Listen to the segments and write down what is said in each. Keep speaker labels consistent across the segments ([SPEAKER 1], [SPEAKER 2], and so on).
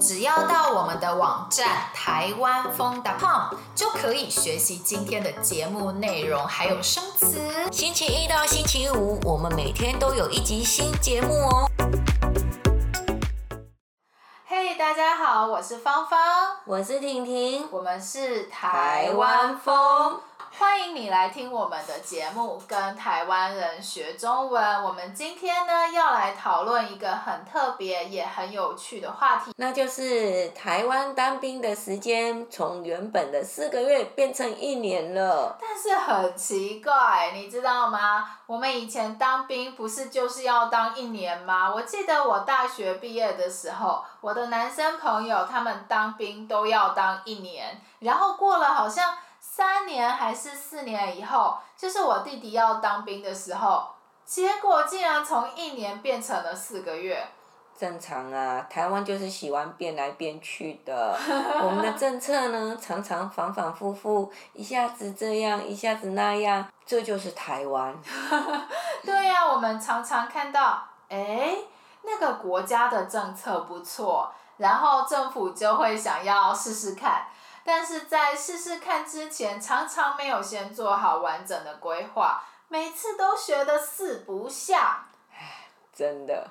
[SPEAKER 1] 只要到我们的网站台湾风 .com 就可以学习今天的节目内容，还有生词。
[SPEAKER 2] 星期一到星期五，我们每天都有一集新节目哦。
[SPEAKER 1] 嘿，大家好，我是芳芳，
[SPEAKER 2] 我是婷婷，
[SPEAKER 1] 我们是台湾疯。欢迎你来听我们的节目，跟台湾人学中文。我们今天呢，要来讨论一个很特别也很有趣的话题，
[SPEAKER 2] 那就是台湾当兵的时间从原本的四个月变成一年了。
[SPEAKER 1] 但是很奇怪，你知道吗？我们以前当兵不是就是要当一年吗？我记得我大学毕业的时候，我的男生朋友他们当兵都要当一年，然后过了好像。三年还是四年以后，就是我弟弟要当兵的时候，结果竟然从一年变成了四个月。
[SPEAKER 2] 正常啊，台湾就是喜欢变来变去的。我们的政策呢，常常反反复复，一下子这样，一下子那样，这就是台湾。
[SPEAKER 1] 对呀、啊，我们常常看到，哎，那个国家的政策不错，然后政府就会想要试试看。但是在试试看之前，常常没有先做好完整的规划，每次都学得四不像。
[SPEAKER 2] 唉，真的，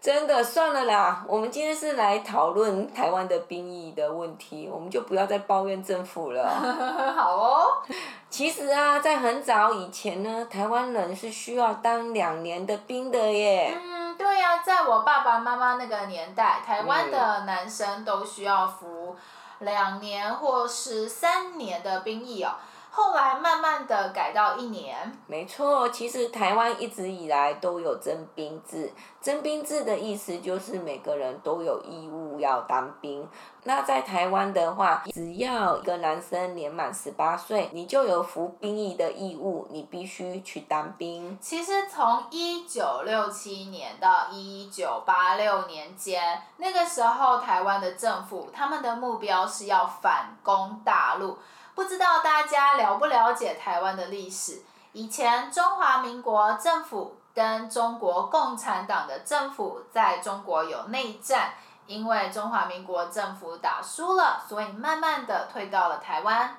[SPEAKER 2] 真的算了啦。我们今天是来讨论台湾的兵役的问题，我们就不要再抱怨政府了。
[SPEAKER 1] 好哦。
[SPEAKER 2] 其实啊，在很早以前呢，台湾人是需要当两年的兵的耶。
[SPEAKER 1] 嗯，对呀、啊，在我爸爸妈妈那个年代，台湾的男生都需要服。两年或是三年的兵役哦，后来慢慢的改到一年。
[SPEAKER 2] 没错，其实台湾一直以来都有征兵制，征兵制的意思就是每个人都有义务要当兵。那在台湾的话，只要一个男生年满十八岁，你就有服兵役的义务，你必须去当兵。
[SPEAKER 1] 其实从一九六七年到一九八六年间，那个时候台湾的政府他们的目标是要反攻大陆。不知道大家了不了解台湾的历史？以前中华民国政府跟中国共产党的政府在中国有内战。因为中华民国政府打输了，所以慢慢的退到了台湾。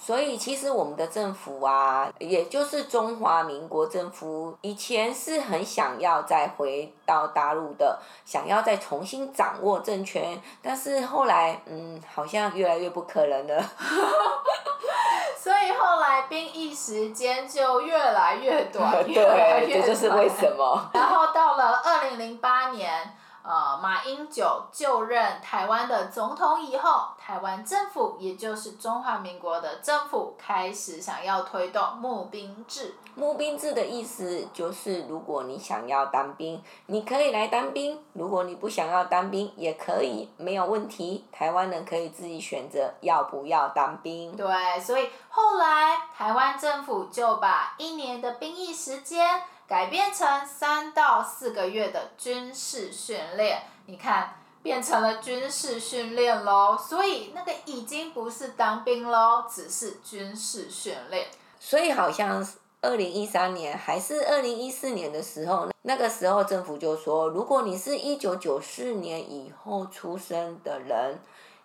[SPEAKER 2] 所以其实我们的政府啊，也就是中华民国政府，以前是很想要再回到大陆的，想要再重新掌握政权，但是后来，嗯，好像越来越不可能了。
[SPEAKER 1] 所以后来兵役时间就越来越短，越来越短。
[SPEAKER 2] 对，这就是为什么。
[SPEAKER 1] 然后到了二零零八年。呃，马英九就任台湾的总统以后，台湾政府也就是中华民国的政府开始想要推动募兵制。
[SPEAKER 2] 募兵制的意思就是，如果你想要当兵，你可以来当兵；如果你不想要当兵，也可以，没有问题。台湾人可以自己选择要不要当兵。
[SPEAKER 1] 对，所以后来台湾政府就把一年的兵役时间。改变成三到四个月的军事训练，你看变成了军事训练喽，所以那个已经不是当兵喽，只是军事训练。
[SPEAKER 2] 所以好像二零一三年还是二零一四年的时候，那个时候政府就说，如果你是一九九四年以后出生的人。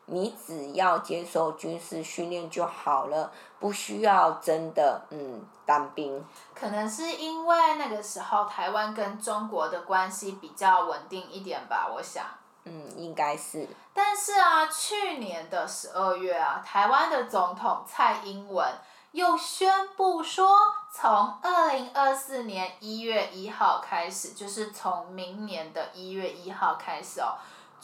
[SPEAKER 2] 你只要接受军事训练就好了，不需要真的嗯当兵。
[SPEAKER 1] 可能是因为那个时候台湾跟中国的关系比较稳定一点吧，我想。
[SPEAKER 2] 嗯，应该是。
[SPEAKER 1] 但是啊，去年的十二月啊，台湾的总统蔡英文又宣布说，从二零二四年一月一号开始，就是从明年的一月一号开始哦。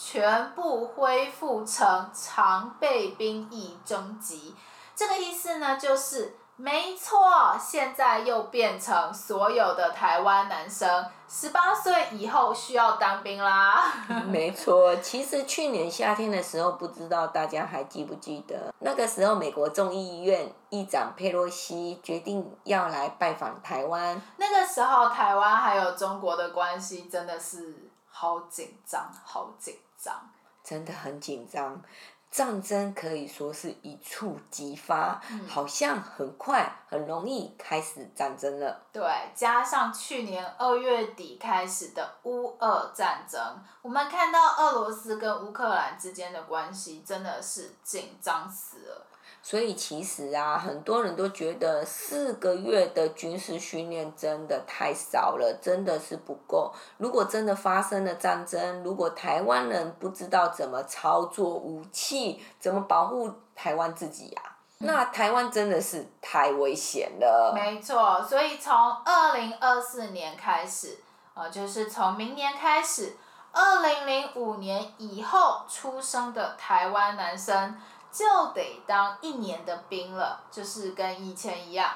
[SPEAKER 1] 全部恢复成常备兵役征集，这个意思呢，就是没错，现在又变成所有的台湾男生十八岁以后需要当兵啦。
[SPEAKER 2] 没错，其实去年夏天的时候，不知道大家还记不记得，那个时候美国众议院议长佩洛西决定要来拜访台湾。
[SPEAKER 1] 那个时候，台湾还有中国的关系真的是好紧张，好紧张。
[SPEAKER 2] 真的很紧张，战争可以说是一触即发，
[SPEAKER 1] 嗯、
[SPEAKER 2] 好像很快很容易开始战争了。
[SPEAKER 1] 对，加上去年二月底开始的乌俄战争，我们看到俄罗斯跟乌克兰之间的关系真的是紧张死了。
[SPEAKER 2] 所以其实啊，很多人都觉得四个月的军事训练真的太少了，真的是不够。如果真的发生了战争，如果台湾人不知道怎么操作武器，怎么保护台湾自己呀、啊，那台湾真的是太危险了。
[SPEAKER 1] 没错，所以从二零二四年开始，呃，就是从明年开始，二零零五年以后出生的台湾男生。就得当一年的兵了，就是跟以前一样。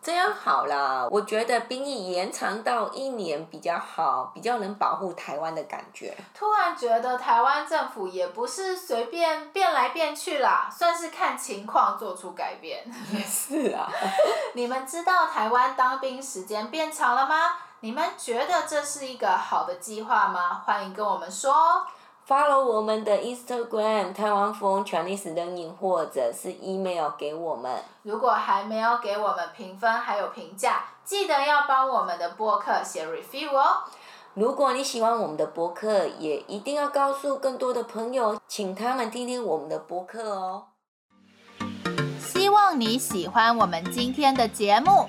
[SPEAKER 2] 这样好啦，我觉得兵役延长到一年比较好，比较能保护台湾的感觉。
[SPEAKER 1] 突然觉得台湾政府也不是随便变来变去啦，算是看情况做出改变。
[SPEAKER 2] 也是啊。
[SPEAKER 1] 你们知道台湾当兵时间变长了吗？你们觉得这是一个好的计划吗？欢迎跟我们说。
[SPEAKER 2] Follow 我们的 Instagram 台湾风 Chinese Learning，或者是 email 给我们。
[SPEAKER 1] 如果还没有给我们评分还有评价，记得要帮我们的播客写 review 哦。
[SPEAKER 2] 如果你喜欢我们的播客，也一定要告诉更多的朋友，请他们听听我们的播客哦。
[SPEAKER 1] 希望你喜欢我们今天的节目。